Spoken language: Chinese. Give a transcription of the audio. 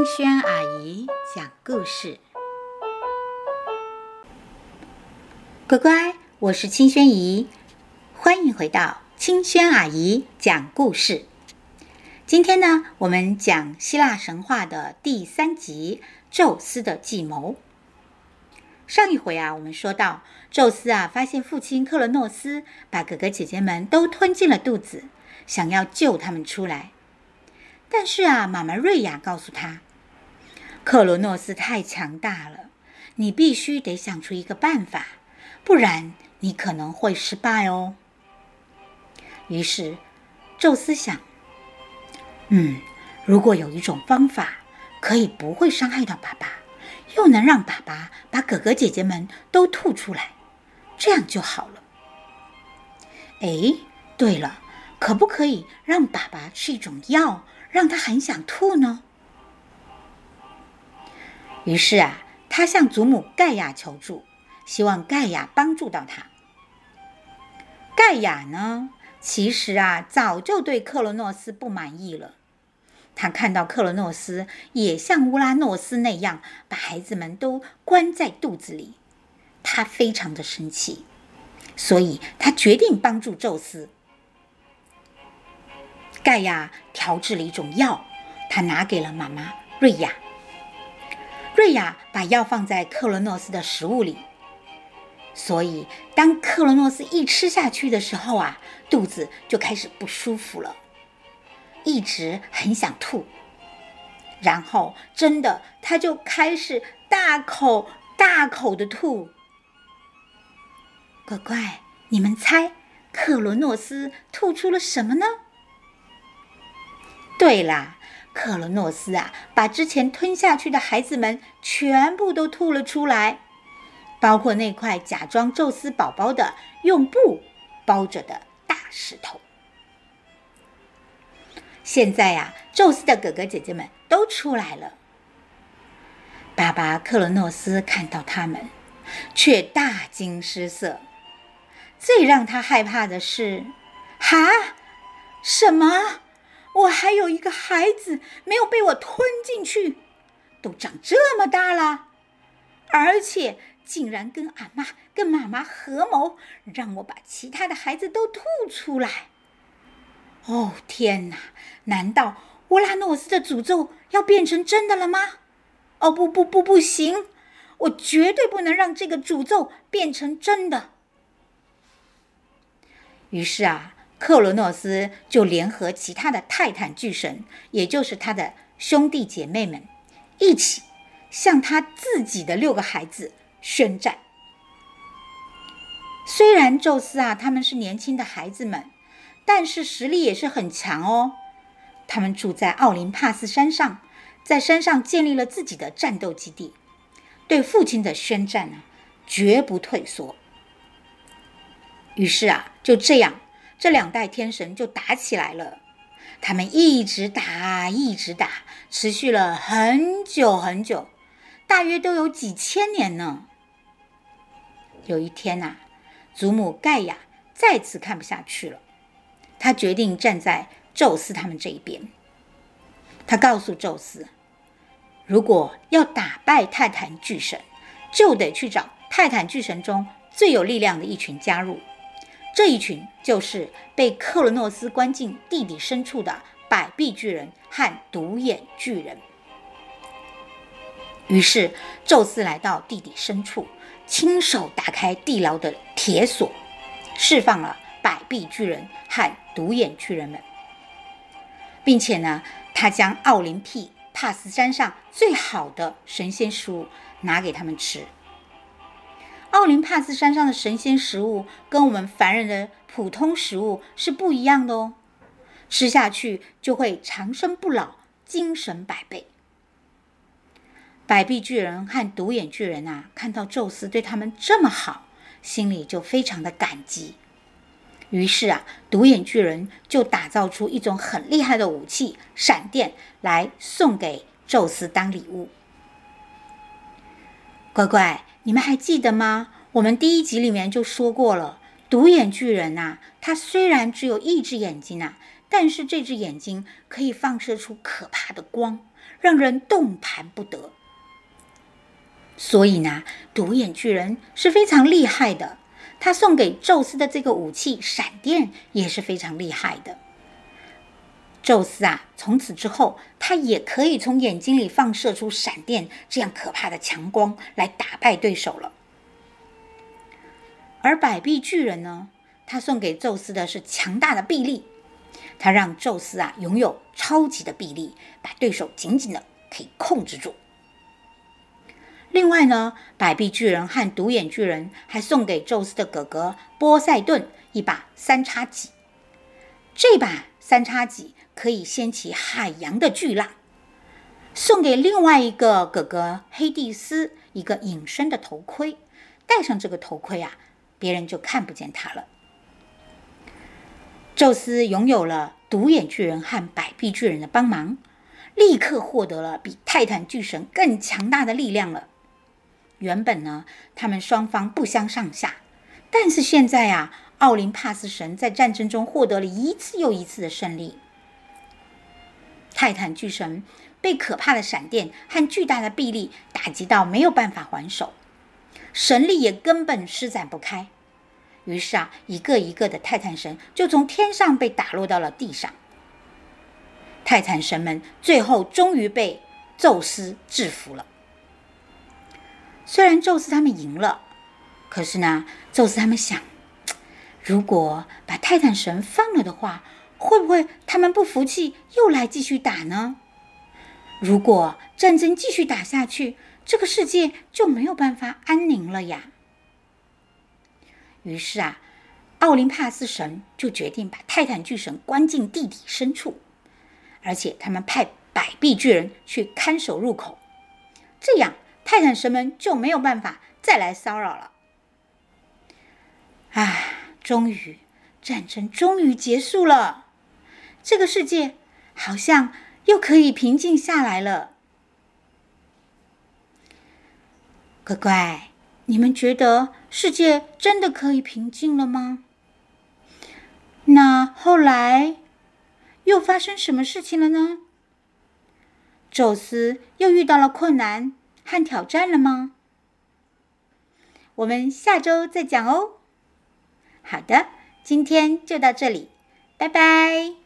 青萱阿姨讲故事，乖乖，我是青萱姨，欢迎回到青萱阿姨讲故事。今天呢，我们讲希腊神话的第三集《宙斯的计谋》。上一回啊，我们说到宙斯啊，发现父亲克伦诺斯把哥哥姐姐们都吞进了肚子，想要救他们出来。但是啊，妈妈瑞亚告诉他，克罗诺斯太强大了，你必须得想出一个办法，不然你可能会失败哦。于是，宙斯想，嗯，如果有一种方法可以不会伤害到爸爸，又能让爸爸把哥哥姐姐们都吐出来，这样就好了。哎，对了，可不可以让爸爸吃一种药？让他很想吐呢。于是啊，他向祖母盖亚求助，希望盖亚帮助到他。盖亚呢，其实啊，早就对克罗诺斯不满意了。他看到克罗诺斯也像乌拉诺斯那样把孩子们都关在肚子里，他非常的生气，所以他决定帮助宙斯。盖亚调制了一种药，他拿给了妈妈瑞亚。瑞亚把药放在克伦诺斯的食物里，所以当克伦诺斯一吃下去的时候啊，肚子就开始不舒服了，一直很想吐。然后真的，他就开始大口大口的吐。乖乖，你们猜克伦诺斯吐出了什么呢？对啦，克伦诺斯啊，把之前吞下去的孩子们全部都吐了出来，包括那块假装宙斯宝宝的用布包着的大石头。现在呀、宙斯的哥哥姐姐们都出来了。爸爸克伦诺斯看到他们，却大惊失色。最让他害怕的是，哈，什么？我还有一个孩子没有被我吞进去，都长这么大了，而且竟然跟俺妈、跟妈妈合谋，让我把其他的孩子都吐出来。哦，天哪！难道乌拉诺斯的诅咒要变成真的了吗？哦，不不不，不行！我绝对不能让这个诅咒变成真的。于是啊。克罗诺斯就联合其他的泰坦巨神，也就是他的兄弟姐妹们，一起向他自己的六个孩子宣战。虽然宙斯啊，他们是年轻的孩子们，但是实力也是很强哦。他们住在奥林帕斯山上，在山上建立了自己的战斗基地，对父亲的宣战呢，绝不退缩。于是啊，就这样。这两代天神就打起来了，他们一直打，一直打，持续了很久很久，大约都有几千年呢。有一天呐、祖母盖亚再次看不下去了，她决定站在宙斯他们这一边。她告诉宙斯，如果要打败泰坦巨神，就得去找泰坦巨神中最有力量的一群加入。这一群就是被克伦诺斯关进地底深处的百臂巨人和独眼巨人。于是，宙斯来到地底深处，亲手打开地牢的铁锁，释放了百臂巨人和独眼巨人们，并且呢，他将奥林匹帕斯山上最好的神仙食物拿给他们吃。奥林帕斯山上的神仙食物跟我们凡人的普通食物是不一样的哦，吃下去就会长生不老、精神百倍。百臂巨人和独眼巨人啊，看到宙斯对他们这么好，心里就非常的感激。于是啊，独眼巨人就打造出一种很厉害的武器——闪电，来送给宙斯当礼物。乖乖。你们还记得吗？我们第一集里面就说过了，独眼巨人呐，他虽然只有一只眼睛呐，但是这只眼睛可以放射出可怕的光，让人动弹不得。所以呢，独眼巨人是非常厉害的。他送给宙斯的这个武器——闪电，也是非常厉害的。宙斯啊，从此之后，他也可以从眼睛里放射出闪电这样可怕的强光来打败对手了。而百臂巨人呢，他送给宙斯的是强大的臂力，他让宙斯啊拥有超级的臂力，把对手紧紧的可以控制住。另外呢，百臂巨人和独眼巨人还送给宙斯的哥哥波塞顿一把三叉戟。这把三叉戟可以掀起海洋的巨浪。送给另外一个哥哥黑蒂斯一个隐身的头盔，戴上这个头盔啊，别人就看不见他了。宙斯拥有了独眼巨人和百臂巨人的帮忙，立刻获得了比泰坦巨神更强大的力量了。原本呢，他们双方不相上下，但是现在啊，奥林帕斯神在战争中获得了一次又一次的胜利。泰坦巨神被可怕的闪电和巨大的臂力打击到没有办法还手，神力也根本施展不开。于是啊，一个一个的泰坦神就从天上被打落到了地上。泰坦神们最后终于被宙斯制服了。虽然宙斯他们赢了，可是呢，宙斯他们想，如果把泰坦神放了的话，会不会他们不服气，又来继续打呢？如果战争继续打下去，这个世界就没有办法安宁了呀。于是啊，奥林帕斯神就决定把泰坦巨神关进地底深处，而且他们派百臂巨人去看守入口，这样。泰坦神们就没有办法再来骚扰了。唉，终于，战争终于结束了，这个世界好像又可以平静下来了。乖乖，你们觉得世界真的可以平静了吗？那后来又发生什么事情了呢？宙斯又遇到了困难和挑战了吗？我们下周再讲哦。好的，今天就到这里，拜拜。